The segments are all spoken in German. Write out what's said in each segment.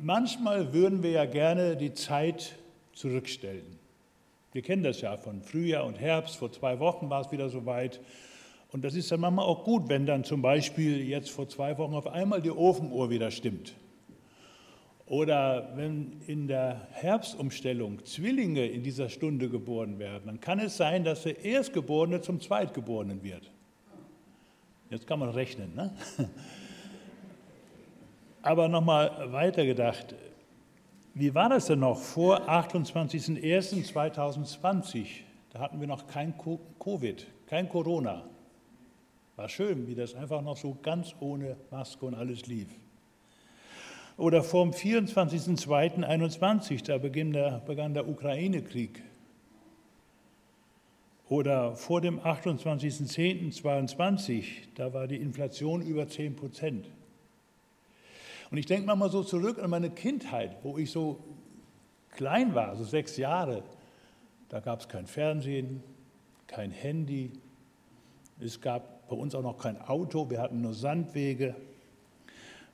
manchmal würden wir ja gerne die Zeit zurückstellen. Wir kennen das ja von Frühjahr und Herbst. Vor zwei Wochen war es wieder soweit. Und das ist dann manchmal auch gut, wenn dann zum Beispiel jetzt vor zwei Wochen auf einmal die Ofenuhr wieder stimmt. Oder wenn in der Herbstumstellung Zwillinge in dieser Stunde geboren werden, dann kann es sein, dass der Erstgeborene zum Zweitgeborenen wird. Jetzt kann man rechnen. Ne? Aber nochmal weitergedacht. Wie war das denn noch vor 28.01.2020? Da hatten wir noch kein Covid, kein Corona. War schön, wie das einfach noch so ganz ohne Maske und alles lief. Oder vom 24.02.21, da begann der, begann der Ukraine-Krieg. Oder vor dem 28.10.22, da war die Inflation über 10 Prozent. Und ich denke mal so zurück an meine Kindheit, wo ich so klein war, so sechs Jahre. Da gab es kein Fernsehen, kein Handy. Es gab bei uns auch noch kein Auto, wir hatten nur Sandwege.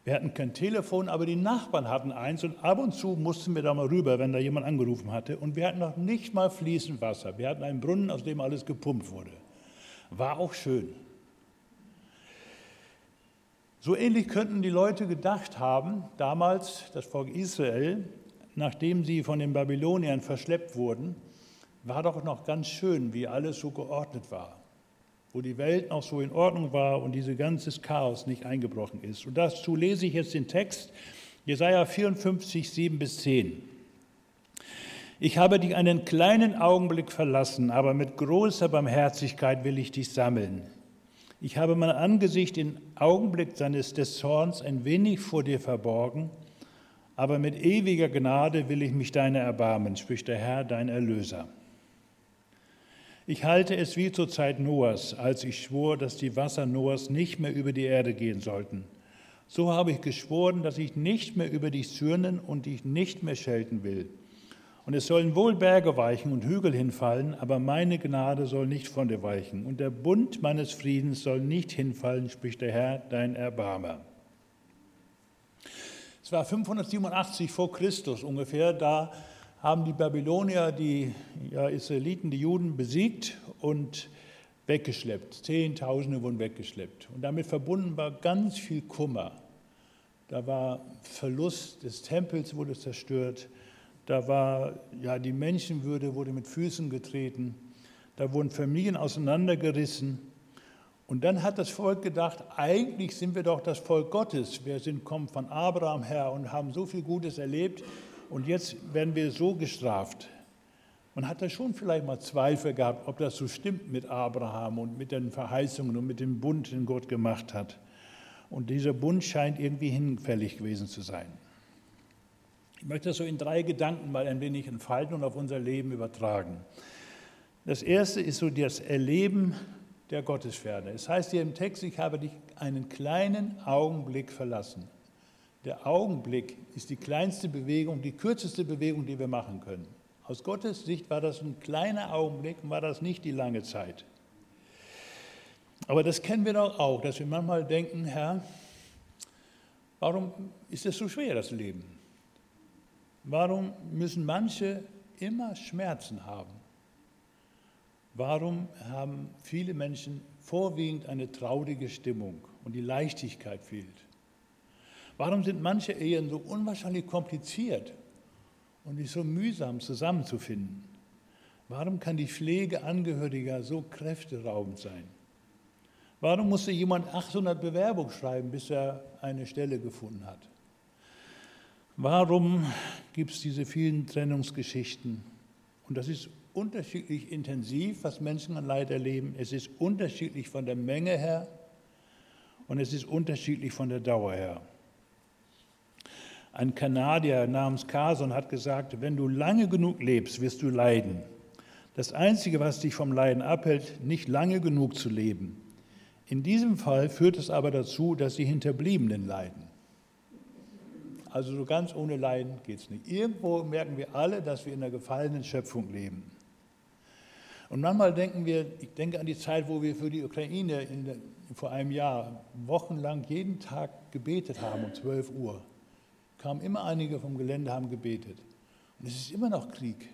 Wir hatten kein Telefon, aber die Nachbarn hatten eins und ab und zu mussten wir da mal rüber, wenn da jemand angerufen hatte. Und wir hatten noch nicht mal fließend Wasser. Wir hatten einen Brunnen, aus dem alles gepumpt wurde. War auch schön. So ähnlich könnten die Leute gedacht haben, damals das Volk Israel, nachdem sie von den Babyloniern verschleppt wurden, war doch noch ganz schön, wie alles so geordnet war wo die Welt noch so in Ordnung war und dieses ganze Chaos nicht eingebrochen ist. Und dazu lese ich jetzt den Text, Jesaja 54, 7 bis 10. Ich habe dich einen kleinen Augenblick verlassen, aber mit großer Barmherzigkeit will ich dich sammeln. Ich habe mein Angesicht im Augenblick seines des Zorns ein wenig vor dir verborgen, aber mit ewiger Gnade will ich mich deiner erbarmen, spricht der Herr, dein Erlöser. Ich halte es wie zur Zeit Noahs, als ich schwor, dass die Wasser Noahs nicht mehr über die Erde gehen sollten. So habe ich geschworen, dass ich nicht mehr über dich zürnen und dich nicht mehr schelten will. Und es sollen wohl Berge weichen und Hügel hinfallen, aber meine Gnade soll nicht von dir weichen. Und der Bund meines Friedens soll nicht hinfallen, spricht der Herr, dein Erbarmer. Es war 587 vor Christus ungefähr, da haben die Babylonier die ja, Israeliten, die Juden besiegt und weggeschleppt. Zehntausende wurden weggeschleppt. Und damit verbunden war ganz viel Kummer. Da war Verlust des Tempels wurde zerstört. Da war ja die Menschenwürde wurde mit Füßen getreten. Da wurden Familien auseinandergerissen. Und dann hat das Volk gedacht, eigentlich sind wir doch das Volk Gottes. Wir sind, kommen von Abraham her und haben so viel Gutes erlebt. Und jetzt werden wir so gestraft. Man hat da schon vielleicht mal Zweifel gehabt, ob das so stimmt mit Abraham und mit den Verheißungen und mit dem Bund, den Gott gemacht hat. Und dieser Bund scheint irgendwie hinfällig gewesen zu sein. Ich möchte das so in drei Gedanken mal ein wenig entfalten und auf unser Leben übertragen. Das erste ist so das Erleben der Gottesferne. Es heißt hier im Text, ich habe dich einen kleinen Augenblick verlassen. Der Augenblick ist die kleinste Bewegung, die kürzeste Bewegung, die wir machen können. Aus Gottes Sicht war das ein kleiner Augenblick und war das nicht die lange Zeit. Aber das kennen wir doch auch, dass wir manchmal denken, Herr, warum ist es so schwer, das Leben? Warum müssen manche immer Schmerzen haben? Warum haben viele Menschen vorwiegend eine traurige Stimmung und die Leichtigkeit fehlt? Warum sind manche Ehen so unwahrscheinlich kompliziert und nicht so mühsam zusammenzufinden? Warum kann die Pflege Angehöriger so kräfteraubend sein? Warum musste jemand 800 Bewerbungen schreiben, bis er eine Stelle gefunden hat? Warum gibt es diese vielen Trennungsgeschichten? Und das ist unterschiedlich intensiv, was Menschen an Leid erleben. Es ist unterschiedlich von der Menge her und es ist unterschiedlich von der Dauer her. Ein Kanadier namens Carson hat gesagt, wenn du lange genug lebst, wirst du leiden. Das Einzige, was dich vom Leiden abhält, nicht lange genug zu leben. In diesem Fall führt es aber dazu, dass die Hinterbliebenen leiden. Also so ganz ohne Leiden geht es nicht. Irgendwo merken wir alle, dass wir in einer gefallenen Schöpfung leben. Und manchmal denken wir, ich denke an die Zeit, wo wir für die Ukraine der, vor einem Jahr wochenlang jeden Tag gebetet haben um 12 Uhr. kamen immer einige vom Gelände, haben gebetet. Und es ist immer noch Krieg.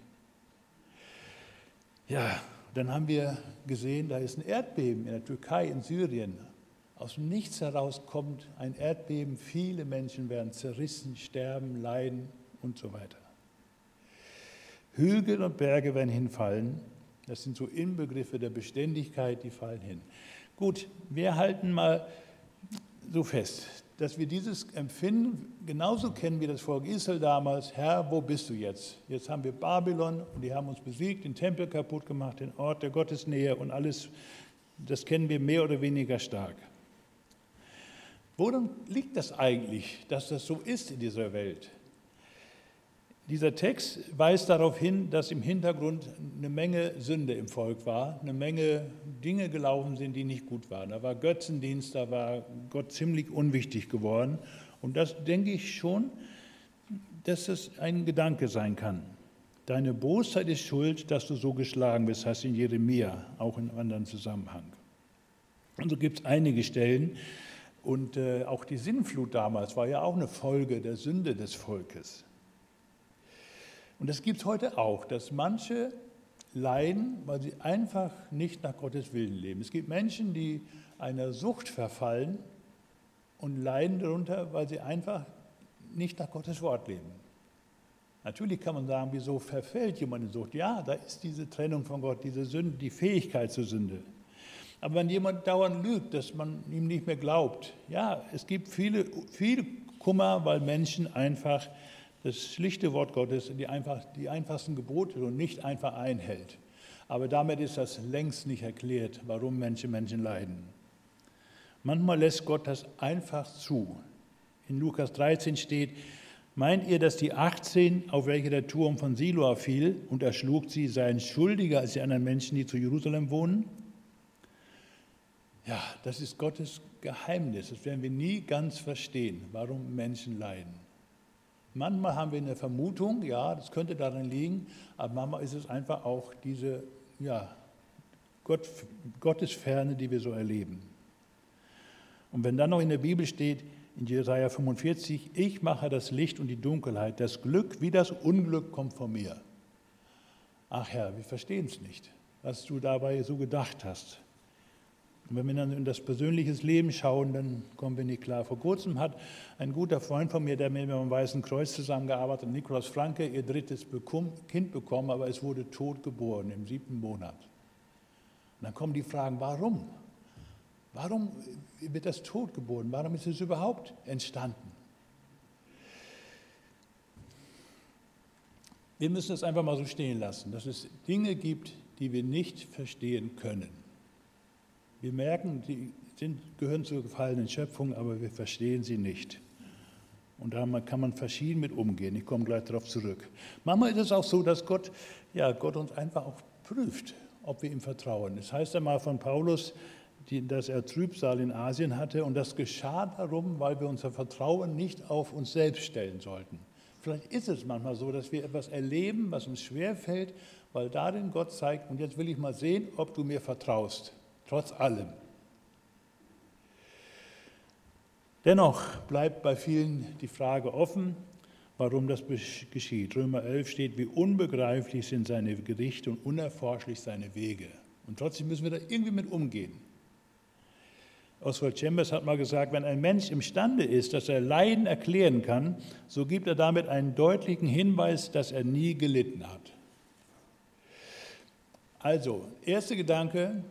Ja, dann haben wir gesehen, da ist ein Erdbeben in der Türkei, in Syrien. Aus dem Nichts heraus kommt ein Erdbeben, viele Menschen werden zerrissen, sterben, leiden und so weiter. Hügel und Berge werden hinfallen. Das sind so Inbegriffe der Beständigkeit, die fallen hin. Gut, wir halten mal so fest, dass wir dieses Empfinden genauso kennen wie das Volk Israel damals. Herr, wo bist du jetzt? Jetzt haben wir Babylon und die haben uns besiegt, den Tempel kaputt gemacht, den Ort der Gottesnähe und alles. Das kennen wir mehr oder weniger stark. Woran liegt das eigentlich, dass das so ist in dieser Welt? Dieser Text weist darauf hin, dass im Hintergrund eine Menge Sünde im Volk war, eine Menge Dinge gelaufen sind, die nicht gut waren. Da war Götzendienst, da war Gott ziemlich unwichtig geworden. Und das denke ich schon, dass das ein Gedanke sein kann. Deine Bosheit ist schuld, dass du so geschlagen bist, heißt in Jeremia, auch in einem anderen Zusammenhang. Und so gibt es einige Stellen. Und äh, auch die Sinnflut damals war ja auch eine Folge der Sünde des Volkes. Und das gibt es heute auch, dass manche leiden, weil sie einfach nicht nach Gottes Willen leben. Es gibt Menschen, die einer Sucht verfallen und leiden darunter, weil sie einfach nicht nach Gottes Wort leben. Natürlich kann man sagen, wieso verfällt jemand in Sucht? Ja, da ist diese Trennung von Gott, diese Sünde, die Fähigkeit zur Sünde. Aber wenn jemand dauernd lügt, dass man ihm nicht mehr glaubt, ja, es gibt viele, viel Kummer, weil Menschen einfach das schlichte Wort Gottes, die, einfach, die einfachsten Gebote und nicht einfach einhält. Aber damit ist das längst nicht erklärt, warum Menschen Menschen leiden. Manchmal lässt Gott das einfach zu. In Lukas 13 steht, meint ihr, dass die 18, auf welche der Turm von Siloa fiel und erschlug sie, seien schuldiger als die anderen Menschen, die zu Jerusalem wohnen? Ja, das ist Gottes Geheimnis. Das werden wir nie ganz verstehen, warum Menschen leiden. Manchmal haben wir eine Vermutung, ja, das könnte daran liegen, aber manchmal ist es einfach auch diese ja, Gott, Gottesferne, die wir so erleben. Und wenn dann noch in der Bibel steht, in Jesaja 45, ich mache das Licht und die Dunkelheit, das Glück wie das Unglück kommt von mir. Ach Herr, wir verstehen es nicht, was du dabei so gedacht hast. Und wenn wir dann in das persönliche Leben schauen, dann kommen wir nicht klar. Vor kurzem hat ein guter Freund von mir, der mit mir am Weißen Kreuz zusammengearbeitet hat, Nikolaus Franke, ihr drittes Kind bekommen, aber es wurde tot geboren im siebten Monat. Und dann kommen die Fragen, warum? Warum wird das tot geboren? Warum ist es überhaupt entstanden? Wir müssen es einfach mal so stehen lassen, dass es Dinge gibt, die wir nicht verstehen können. Wir merken, die sind, gehören zur gefallenen Schöpfung, aber wir verstehen sie nicht. Und da kann man verschieden mit umgehen. Ich komme gleich darauf zurück. Manchmal ist es auch so, dass Gott, ja, Gott uns einfach auch prüft, ob wir ihm vertrauen. Das heißt einmal von Paulus, dass er Trübsal in Asien hatte und das geschah darum, weil wir unser Vertrauen nicht auf uns selbst stellen sollten. Vielleicht ist es manchmal so, dass wir etwas erleben, was uns schwerfällt, weil darin Gott zeigt, und jetzt will ich mal sehen, ob du mir vertraust trotz allem. Dennoch bleibt bei vielen die Frage offen, warum das geschieht. Römer 11 steht, wie unbegreiflich sind seine Gerichte und unerforschlich seine Wege. Und trotzdem müssen wir da irgendwie mit umgehen. Oswald Chambers hat mal gesagt, wenn ein Mensch imstande ist, dass er Leiden erklären kann, so gibt er damit einen deutlichen Hinweis, dass er nie gelitten hat. Also, erster Gedanke,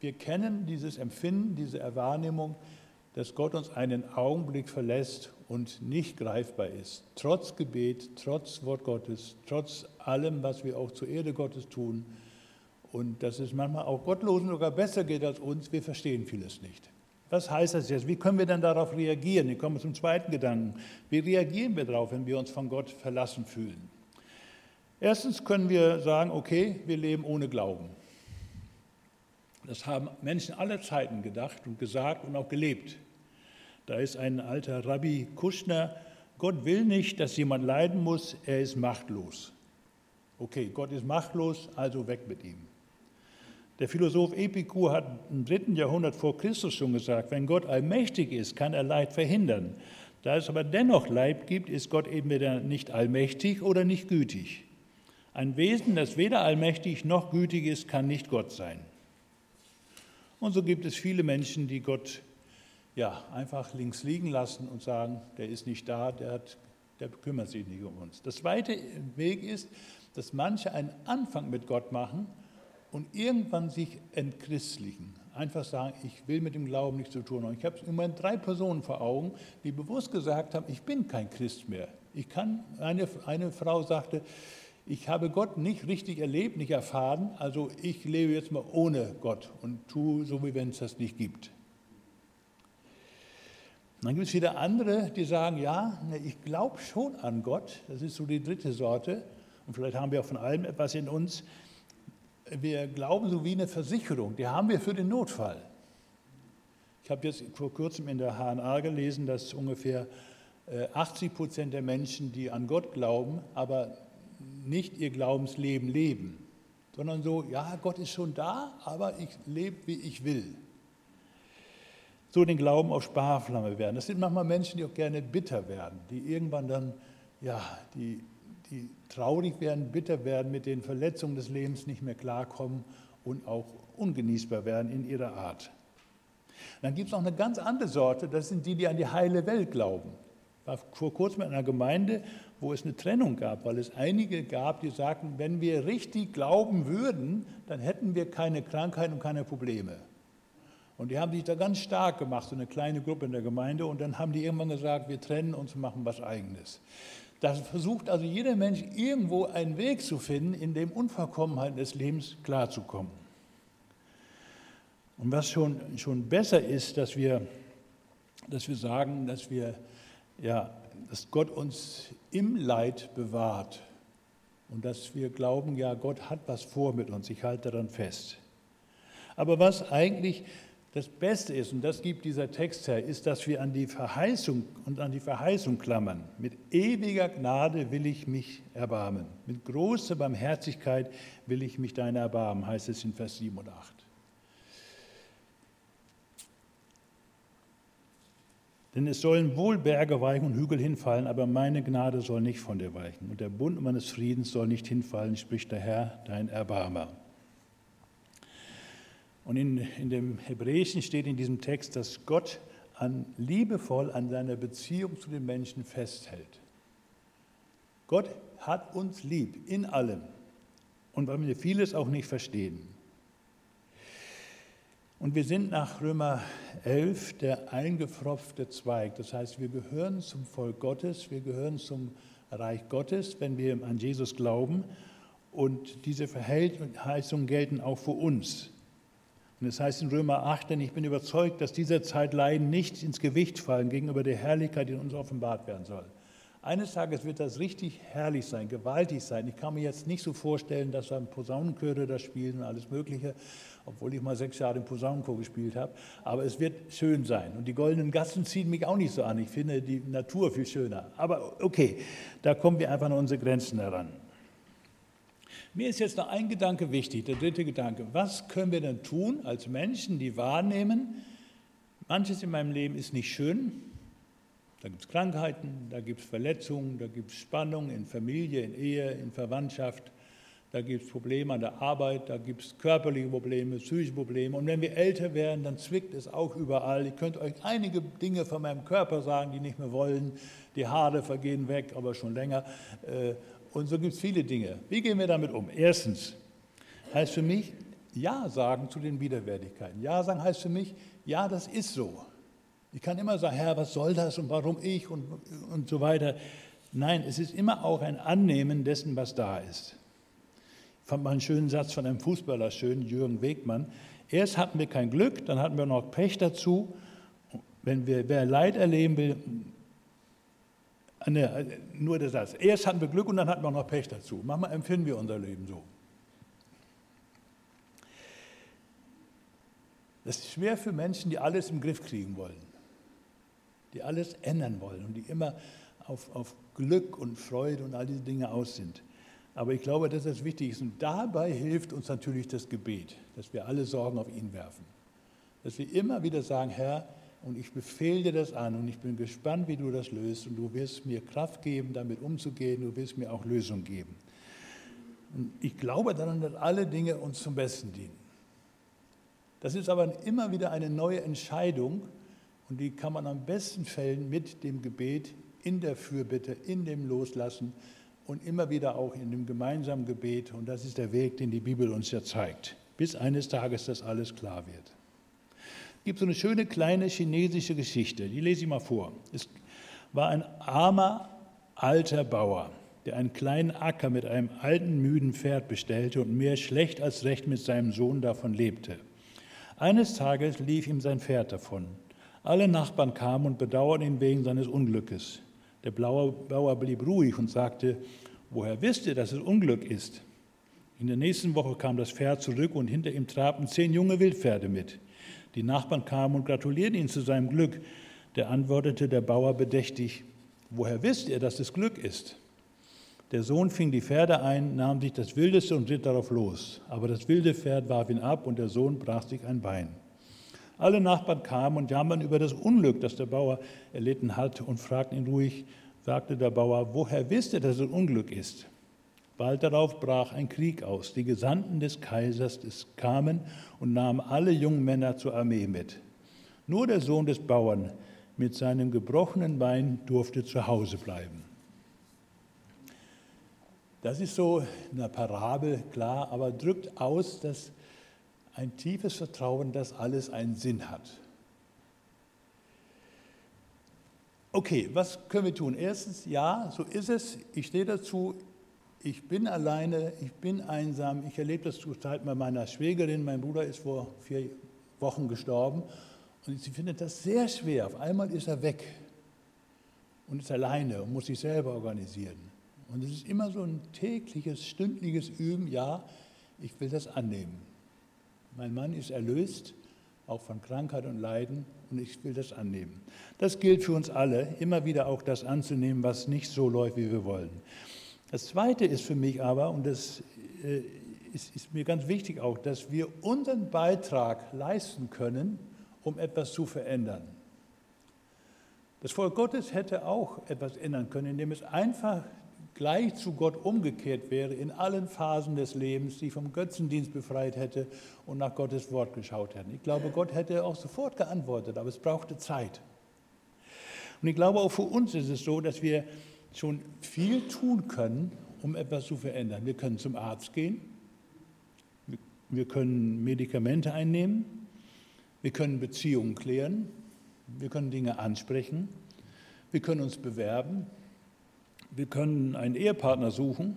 wir kennen dieses Empfinden, diese Wahrnehmung, dass Gott uns einen Augenblick verlässt und nicht greifbar ist. Trotz Gebet, trotz Wort Gottes, trotz allem, was wir auch zur Erde Gottes tun. Und dass es manchmal auch Gottlosen sogar besser geht als uns, wir verstehen vieles nicht. Was heißt das jetzt? Wie können wir denn darauf reagieren? Ich komme zum zweiten Gedanken. Wie reagieren wir darauf, wenn wir uns von Gott verlassen fühlen? Erstens können wir sagen, okay, wir leben ohne Glauben. Das haben Menschen aller Zeiten gedacht und gesagt und auch gelebt. Da ist ein alter Rabbi Kuschner, Gott will nicht, dass jemand leiden muss, er ist machtlos. Okay, Gott ist machtlos, also weg mit ihm. Der Philosoph Epikur hat im dritten Jahrhundert vor Christus schon gesagt, wenn Gott allmächtig ist, kann er Leid verhindern. Da es aber dennoch Leib gibt, ist Gott entweder nicht allmächtig oder nicht gütig. Ein Wesen, das weder allmächtig noch gütig ist, kann nicht Gott sein. Und so gibt es viele Menschen, die Gott ja, einfach links liegen lassen und sagen, der ist nicht da, der, hat, der kümmert sich nicht um uns. Der zweite Weg ist, dass manche einen Anfang mit Gott machen und irgendwann sich entchristlichen. Einfach sagen, ich will mit dem Glauben nichts zu tun haben. Ich habe im Moment drei Personen vor Augen, die bewusst gesagt haben, ich bin kein Christ mehr. Ich kann, eine, eine Frau sagte, ich habe Gott nicht richtig erlebt, nicht erfahren, also ich lebe jetzt mal ohne Gott und tue so, wie wenn es das nicht gibt. dann gibt es wieder andere, die sagen, ja, ich glaube schon an Gott, das ist so die dritte Sorte, und vielleicht haben wir auch von allem etwas in uns, wir glauben so wie eine Versicherung, die haben wir für den Notfall. Ich habe jetzt vor kurzem in der HNA gelesen, dass ungefähr 80 äh, Prozent der Menschen, die an Gott glauben, aber nicht ihr Glaubensleben leben, sondern so, ja, Gott ist schon da, aber ich lebe, wie ich will. So den Glauben auf Sparflamme werden. Das sind manchmal Menschen, die auch gerne bitter werden, die irgendwann dann, ja, die die traurig werden, bitter werden, mit den Verletzungen des Lebens nicht mehr klarkommen und auch ungenießbar werden in ihrer Art. Dann gibt es noch eine ganz andere Sorte, das sind die, die an die heile Welt glauben. War vor kurzem in einer Gemeinde, wo es eine Trennung gab, weil es einige gab, die sagten, wenn wir richtig glauben würden, dann hätten wir keine Krankheit und keine Probleme. Und die haben sich da ganz stark gemacht, so eine kleine Gruppe in der Gemeinde, und dann haben die irgendwann gesagt, wir trennen uns und machen was Eigenes. Da versucht also jeder Mensch irgendwo einen Weg zu finden, in dem Unvollkommenheiten des Lebens klarzukommen. Und was schon, schon besser ist, dass wir, dass wir sagen, dass, wir, ja, dass Gott uns im Leid bewahrt und dass wir glauben, ja, Gott hat was vor mit uns, ich halte daran fest. Aber was eigentlich das Beste ist, und das gibt dieser Text her, ist, dass wir an die Verheißung und an die Verheißung klammern. Mit ewiger Gnade will ich mich erbarmen. Mit großer Barmherzigkeit will ich mich deiner erbarmen, heißt es in Vers 7 und 8. Denn es sollen wohl Berge weichen und Hügel hinfallen, aber meine Gnade soll nicht von dir weichen. Und der Bund meines Friedens soll nicht hinfallen, spricht der Herr, dein Erbarmer. Und in, in dem Hebräischen steht in diesem Text, dass Gott an, liebevoll an seiner Beziehung zu den Menschen festhält. Gott hat uns lieb in allem und weil wir vieles auch nicht verstehen. Und wir sind nach Römer 11 der eingepfropfte Zweig. Das heißt, wir gehören zum Volk Gottes, wir gehören zum Reich Gottes, wenn wir an Jesus glauben. Und diese Verheißungen gelten auch für uns. Und es heißt in Römer 8, denn ich bin überzeugt, dass dieser Zeit Leiden nicht ins Gewicht fallen gegenüber der Herrlichkeit, die uns offenbart werden soll. Eines Tages wird das richtig herrlich sein, gewaltig sein. Ich kann mir jetzt nicht so vorstellen, dass dann Posaunenchöre da spielen und alles Mögliche, obwohl ich mal sechs Jahre im Posaunenchor gespielt habe. Aber es wird schön sein. Und die goldenen Gassen ziehen mich auch nicht so an. Ich finde die Natur viel schöner. Aber okay, da kommen wir einfach an unsere Grenzen heran. Mir ist jetzt noch ein Gedanke wichtig, der dritte Gedanke. Was können wir denn tun als Menschen, die wahrnehmen, manches in meinem Leben ist nicht schön, da gibt es Krankheiten, da gibt es Verletzungen, da gibt es Spannungen in Familie, in Ehe, in Verwandtschaft, da gibt es Probleme an der Arbeit, da gibt es körperliche Probleme, psychische Probleme. Und wenn wir älter werden, dann zwickt es auch überall. Ich könnte euch einige Dinge von meinem Körper sagen, die nicht mehr wollen. Die Haare vergehen weg, aber schon länger. Äh, und so gibt es viele Dinge. Wie gehen wir damit um? Erstens heißt für mich, Ja sagen zu den Widerwärtigkeiten. Ja sagen heißt für mich, ja, das ist so. Ich kann immer sagen, Herr, was soll das und warum ich und, und so weiter. Nein, es ist immer auch ein Annehmen dessen, was da ist. Ich fand mal einen schönen Satz von einem Fußballer schön, Jürgen Wegmann. Erst hatten wir kein Glück, dann hatten wir noch Pech dazu. Wenn wir, wer Leid erleben will, Ne, nur der Satz. Erst hatten wir Glück und dann hatten wir noch Pech dazu. Manchmal empfinden wir unser Leben so. Das ist schwer für Menschen, die alles im Griff kriegen wollen, die alles ändern wollen und die immer auf, auf Glück und Freude und all diese Dinge aus sind. Aber ich glaube, dass das wichtig ist. Und dabei hilft uns natürlich das Gebet, dass wir alle Sorgen auf ihn werfen. Dass wir immer wieder sagen, Herr, Und ich befehle dir das an und ich bin gespannt, wie du das löst. Und du wirst mir Kraft geben, damit umzugehen. Du wirst mir auch Lösung geben. Und ich glaube daran, dass alle Dinge uns zum Besten dienen. Das ist aber immer wieder eine neue Entscheidung und die kann man am besten fällen mit dem Gebet, in der Fürbitte, in dem Loslassen und immer wieder auch in dem gemeinsamen Gebet. Und das ist der Weg, den die Bibel uns ja zeigt, bis eines Tages das alles klar wird. Es gibt so eine schöne kleine chinesische Geschichte, die lese ich mal vor. Es war ein armer, alter Bauer, der einen kleinen Acker mit einem alten, müden Pferd bestellte und mehr schlecht als recht mit seinem Sohn davon lebte. Eines Tages lief ihm sein Pferd davon. Alle Nachbarn kamen und bedauerten ihn wegen seines Unglückes. Der Bauer blieb ruhig und sagte, woher wisst ihr, dass es Unglück ist? In der nächsten Woche kam das Pferd zurück und hinter ihm trabten zehn junge Wildpferde mit. Die Nachbarn kamen und gratulierten ihn zu seinem Glück. Der antwortete der Bauer bedächtig, woher wisst ihr, dass es Glück ist? Der Sohn fing die Pferde ein, nahm sich das Wildeste und ritt darauf los. Aber das wilde Pferd warf ihn ab und der Sohn brach sich ein Bein. Alle Nachbarn kamen und jammern über das Unglück, das der Bauer erlitten hat, und fragten ihn ruhig, sagte der Bauer, woher wisst ihr, dass es Unglück ist? Bald darauf brach ein Krieg aus. Die Gesandten des Kaisers kamen und nahmen alle jungen Männer zur Armee mit. Nur der Sohn des Bauern mit seinem gebrochenen Bein durfte zu Hause bleiben. Das ist so eine Parabel, klar, aber drückt aus, dass ein tiefes Vertrauen, dass alles einen Sinn hat. Okay, was können wir tun? Erstens, ja, so ist es. Ich stehe dazu. Ich bin alleine, ich bin einsam. Ich erlebe das zurzeit bei meiner Schwägerin. Mein Bruder ist vor vier Wochen gestorben und sie findet das sehr schwer. Auf einmal ist er weg und ist alleine und muss sich selber organisieren. Und es ist immer so ein tägliches, stündliches Üben. Ja, ich will das annehmen. Mein Mann ist erlöst, auch von Krankheit und Leiden, und ich will das annehmen. Das gilt für uns alle, immer wieder auch das anzunehmen, was nicht so läuft, wie wir wollen. Das Zweite ist für mich aber, und das äh, ist, ist mir ganz wichtig auch, dass wir unseren Beitrag leisten können, um etwas zu verändern. Das Volk Gottes hätte auch etwas ändern können, indem es einfach gleich zu Gott umgekehrt wäre in allen Phasen des Lebens, die vom Götzendienst befreit hätte und nach Gottes Wort geschaut hätten. Ich glaube, Gott hätte auch sofort geantwortet, aber es brauchte Zeit. Und ich glaube, auch für uns ist es so, dass wir schon viel tun können, um etwas zu verändern. Wir können zum Arzt gehen, wir können Medikamente einnehmen, wir können Beziehungen klären, wir können Dinge ansprechen, wir können uns bewerben, wir können einen Ehepartner suchen,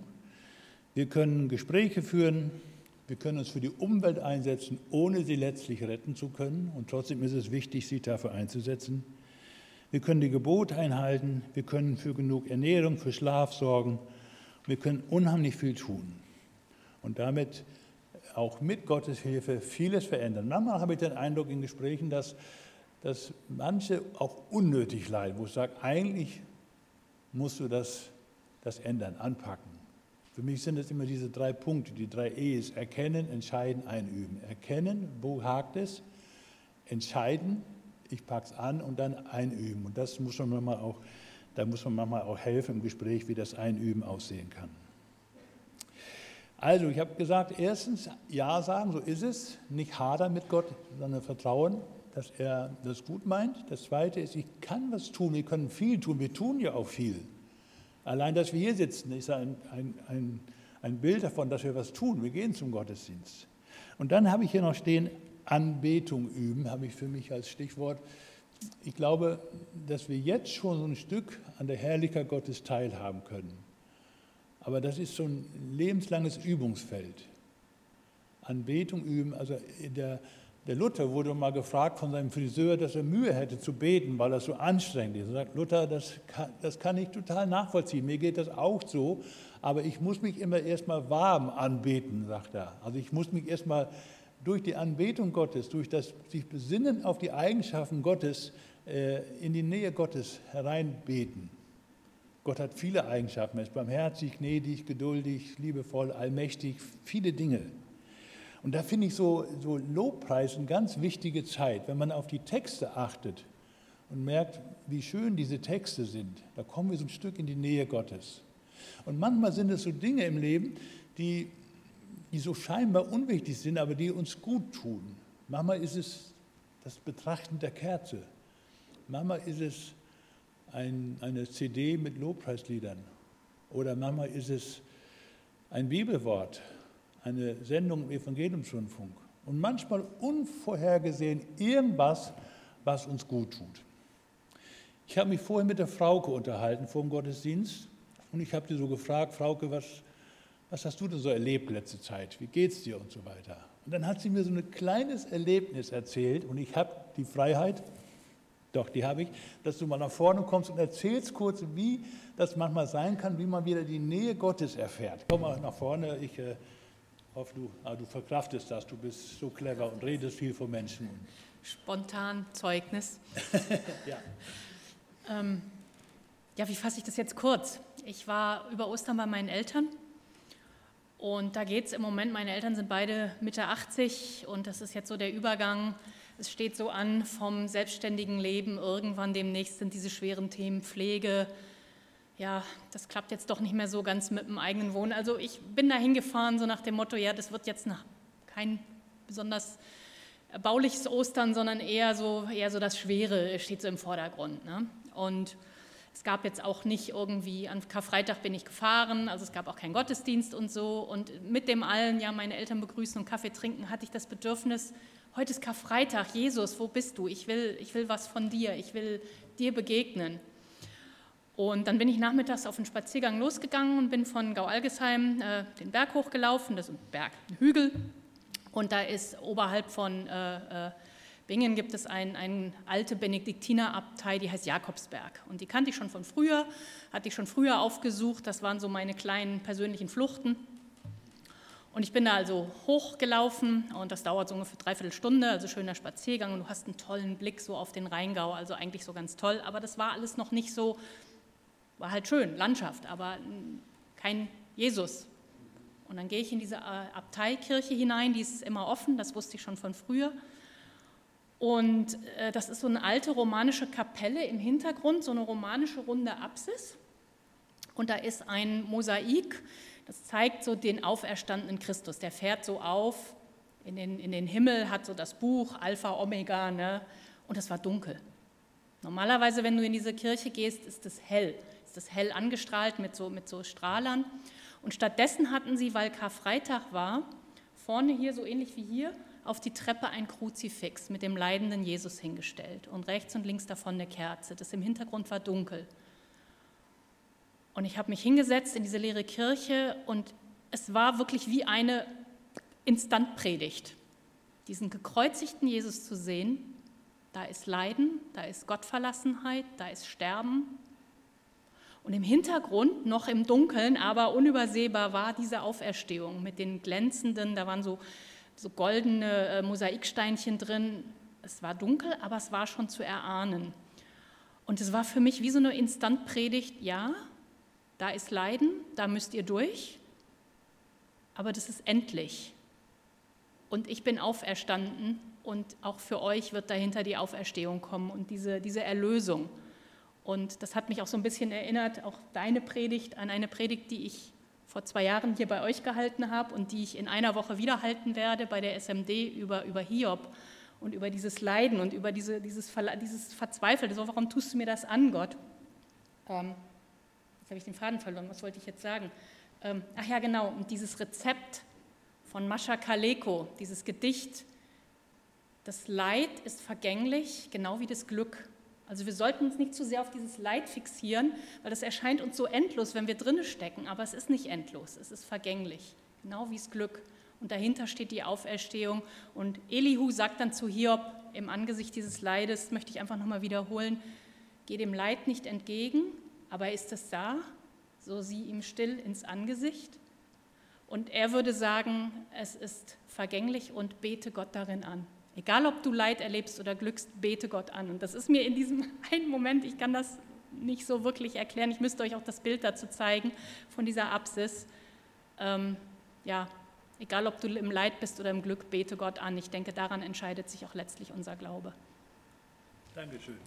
wir können Gespräche führen, wir können uns für die Umwelt einsetzen, ohne sie letztlich retten zu können. Und trotzdem ist es wichtig, sich dafür einzusetzen. Wir können die Gebote einhalten, wir können für genug Ernährung, für Schlaf sorgen. Wir können unheimlich viel tun. Und damit auch mit Gottes Hilfe vieles verändern. Manchmal habe ich den Eindruck in Gesprächen, dass, dass manche auch unnötig leiden, wo ich sage, eigentlich musst du das, das ändern, anpacken. Für mich sind es immer diese drei Punkte, die drei E's. Erkennen, entscheiden, einüben. Erkennen, wo hakt es? Entscheiden, ich packe es an und dann einüben. Und das muss man manchmal auch, da muss man manchmal auch helfen im Gespräch, wie das Einüben aussehen kann. Also, ich habe gesagt, erstens Ja sagen, so ist es. Nicht hadern mit Gott, sondern vertrauen dass er das gut meint. Das Zweite ist, ich kann was tun, wir können viel tun, wir tun ja auch viel. Allein, dass wir hier sitzen, ist ein, ein, ein, ein Bild davon, dass wir was tun. Wir gehen zum Gottesdienst. Und dann habe ich hier noch stehen, Anbetung üben, habe ich für mich als Stichwort. Ich glaube, dass wir jetzt schon so ein Stück an der Herrlichkeit Gottes teilhaben können. Aber das ist so ein lebenslanges Übungsfeld. Anbetung üben, also der, der Luther wurde mal gefragt von seinem Friseur, dass er Mühe hätte zu beten, weil das so anstrengend ist. Er sagt, Luther, das kann, das kann ich total nachvollziehen. Mir geht das auch so, aber ich muss mich immer erstmal warm anbeten, sagt er. Also ich muss mich erstmal durch die Anbetung Gottes, durch das sich besinnen auf die Eigenschaften Gottes, äh, in die Nähe Gottes hereinbeten. Gott hat viele Eigenschaften. Er ist barmherzig, gnädig, geduldig, liebevoll, allmächtig, viele Dinge. Und da finde ich so, so Lobpreis eine ganz wichtige Zeit, wenn man auf die Texte achtet. und merkt, wie schön diese Texte sind. Da kommen wir so ein Stück in die Nähe Gottes. Und manchmal sind es so Dinge im Leben, die, die so scheinbar unwichtig sind, aber die uns gut tun. Manchmal ist es das Betrachten der Kerze. Manchmal ist es ein, eine CD mit Lobpreisliedern. Oder manchmal ist es ein Bibelwort, eine Sendung im Evangeliumsrundfunk. Und manchmal unvorhergesehen irgendwas, was uns gut tut. Ich habe mich vorhin mit der Frauke unterhalten vor dem Gottesdienst und ich habe sie so gefragt, Frauke, was, was hast du denn so erlebt letzte Zeit? Wie geht's dir und so weiter? Und dann hat sie mir so ein kleines Erlebnis erzählt und ich habe die Freiheit, doch die habe ich, dass du mal nach vorne kommst und erzählst kurz, wie das manchmal sein kann, wie man wieder die Nähe Gottes erfährt. Komm mal nach vorne, ich äh, hoffe, du, ah, du verkraftest das, du bist so clever und redest viel von Menschen. Spontan Zeugnis. ja. Ähm, ja, wie fasse ich das jetzt kurz? Ich war über Ostern bei meinen Eltern und da geht es im Moment, meine Eltern sind beide Mitte 80 und das ist jetzt so der Übergang. Es steht so an vom selbstständigen Leben. Irgendwann demnächst sind diese schweren Themen Pflege. Ja, das klappt jetzt doch nicht mehr so ganz mit dem eigenen Wohnen. Also ich bin da hingefahren so nach dem Motto, ja, das wird jetzt kein besonders bauliches Ostern, sondern eher so, eher so das Schwere steht so im Vordergrund. Ne? Und es gab jetzt auch nicht irgendwie, an Karfreitag bin ich gefahren, also es gab auch keinen Gottesdienst und so. Und mit dem allen, ja, meine Eltern begrüßen und Kaffee trinken, hatte ich das Bedürfnis, heute ist Karfreitag, Jesus, wo bist du? Ich will, ich will was von dir, ich will dir begegnen. Und dann bin ich nachmittags auf den Spaziergang losgegangen und bin von Gau-Algesheim äh, den Berg hochgelaufen, das ist ein Berg, ein Hügel. Und da ist oberhalb von äh, äh, Bingen gibt es eine ein alte Benediktinerabtei, die heißt Jakobsberg. Und die kannte ich schon von früher, hatte ich schon früher aufgesucht. Das waren so meine kleinen persönlichen Fluchten. Und ich bin da also hochgelaufen und das dauert so ungefähr dreiviertel Stunde, also schöner Spaziergang und du hast einen tollen Blick so auf den Rheingau, also eigentlich so ganz toll. Aber das war alles noch nicht so, war halt schön, Landschaft, aber kein Jesus. Und dann gehe ich in diese äh, Abteikirche hinein, die ist immer offen, das wusste ich schon von früher. Und äh, das ist so eine alte romanische Kapelle im Hintergrund, so eine romanische runde Apsis. Und da ist ein Mosaik, das zeigt so den auferstandenen Christus. Der fährt so auf in den, in den Himmel, hat so das Buch Alpha, Omega, ne? und es war dunkel. Normalerweise, wenn du in diese Kirche gehst, ist es hell, ist es hell angestrahlt mit so, mit so Strahlern. Und stattdessen hatten sie, weil Karfreitag war, vorne hier, so ähnlich wie hier, auf die Treppe ein Kruzifix mit dem leidenden Jesus hingestellt und rechts und links davon eine Kerze. Das im Hintergrund war dunkel. Und ich habe mich hingesetzt in diese leere Kirche und es war wirklich wie eine Instantpredigt. Diesen gekreuzigten Jesus zu sehen, da ist Leiden, da ist Gottverlassenheit, da ist Sterben. Und im Hintergrund, noch im Dunkeln, aber unübersehbar, war diese Auferstehung mit den glänzenden, da waren so so goldene äh, Mosaiksteinchen drin. Es war dunkel, aber es war schon zu erahnen. Und es war für mich wie so eine Instantpredigt, ja, da ist Leiden, da müsst ihr durch, aber das ist endlich. Und ich bin auferstanden und auch für euch wird dahinter die Auferstehung kommen und diese, diese Erlösung. Und das hat mich auch so ein bisschen erinnert, auch deine Predigt, an eine Predigt, die ich vor zwei Jahren hier bei euch gehalten habe und die ich in einer Woche wieder halten werde bei der SMD über, über Hiob und über dieses Leiden und über diese, dieses, dieses Verzweifelte. So, warum tust du mir das an, Gott? Ähm, jetzt habe ich den Faden verloren, was wollte ich jetzt sagen? Ähm, ach ja, genau, und dieses Rezept von Mascha Kaleko, dieses Gedicht, das Leid ist vergänglich, genau wie das Glück. Also wir sollten uns nicht zu sehr auf dieses Leid fixieren, weil das erscheint uns so endlos, wenn wir drinne stecken, aber es ist nicht endlos, es ist vergänglich, genau wie das Glück. Und dahinter steht die Auferstehung. Und Elihu sagt dann zu Hiob im Angesicht dieses Leides, möchte ich einfach nochmal wiederholen, geh dem Leid nicht entgegen, aber ist es da, so sieh ihm still ins Angesicht. Und er würde sagen, es ist vergänglich und bete Gott darin an. Egal, ob du Leid erlebst oder glückst, bete Gott an. Und das ist mir in diesem einen Moment, ich kann das nicht so wirklich erklären. Ich müsste euch auch das Bild dazu zeigen von dieser Apsis. Ähm, ja, egal, ob du im Leid bist oder im Glück, bete Gott an. Ich denke, daran entscheidet sich auch letztlich unser Glaube. Dankeschön.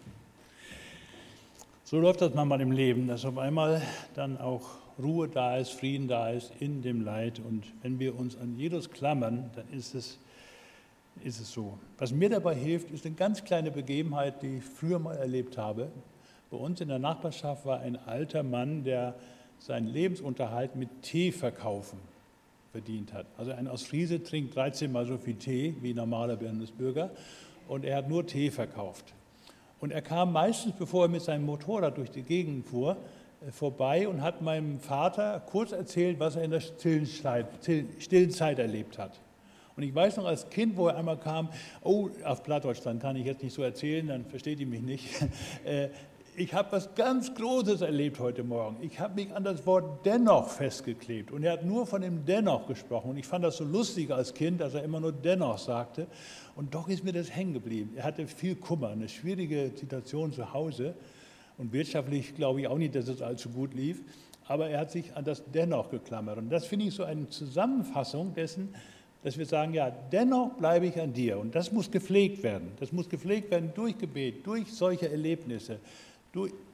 So läuft das manchmal im Leben, dass auf einmal dann auch Ruhe da ist, Frieden da ist in dem Leid. Und wenn wir uns an Jesus klammern, dann ist es, ist es so. Was mir dabei hilft, ist eine ganz kleine Begebenheit, die ich früher mal erlebt habe. Bei uns in der Nachbarschaft war ein alter Mann, der seinen Lebensunterhalt mit Tee verkaufen verdient hat. Also ein Ostfriese trinkt 13 mal so viel Tee wie ein normaler Bundesbürger und er hat nur Tee verkauft. Und er kam meistens, bevor er mit seinem Motorrad durch die Gegend fuhr, äh, vorbei und hat meinem Vater kurz erzählt, was er in der stillen Zeit, stillen Zeit erlebt hat. Und ich weiß noch als Kind, wo er einmal kam, oh, auf Plattdeutschland kann ich jetzt nicht so erzählen, dann versteht ihr mich nicht. Äh, ich habe was ganz Großes erlebt heute Morgen. Ich habe mich an das Wort dennoch festgeklebt. Und er hat nur von dem dennoch gesprochen. Und ich fand das so lustig als Kind, dass er immer nur dennoch sagte. Und doch ist mir das hängen geblieben. Er hatte viel Kummer, eine schwierige Situation zu Hause. Und wirtschaftlich glaube ich auch nicht, dass es allzu gut lief. Aber er hat sich an das dennoch geklammert. Und das finde ich so eine Zusammenfassung dessen, dass wir sagen, ja, dennoch bleibe ich an dir. Und das muss gepflegt werden. Das muss gepflegt werden durch Gebet, durch solche Erlebnisse.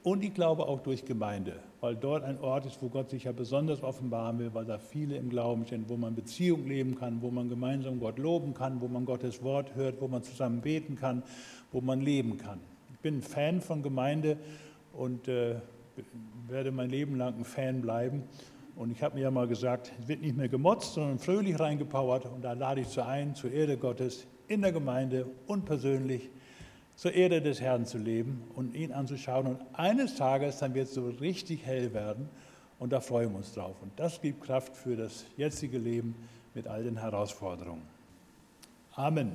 Und ich glaube auch durch Gemeinde, weil dort ein Ort ist, wo Gott sich ja besonders offenbaren will, weil da viele im Glauben sind, wo man Beziehung leben kann, wo man gemeinsam Gott loben kann, wo man Gottes Wort hört, wo man zusammen beten kann, wo man leben kann. Ich bin ein Fan von Gemeinde und äh, werde mein Leben lang ein Fan bleiben. Und ich habe mir ja mal gesagt, es wird nicht mehr gemotzt, sondern fröhlich reingepowert. Und da lade ich zu ein, zur Erde Gottes, in der Gemeinde und persönlich zur Ehre des Herrn zu leben und ihn anzuschauen. Und eines Tages dann wird es so richtig hell werden und da freuen wir uns drauf. Und das gibt Kraft für das jetzige Leben mit all den Herausforderungen. Amen.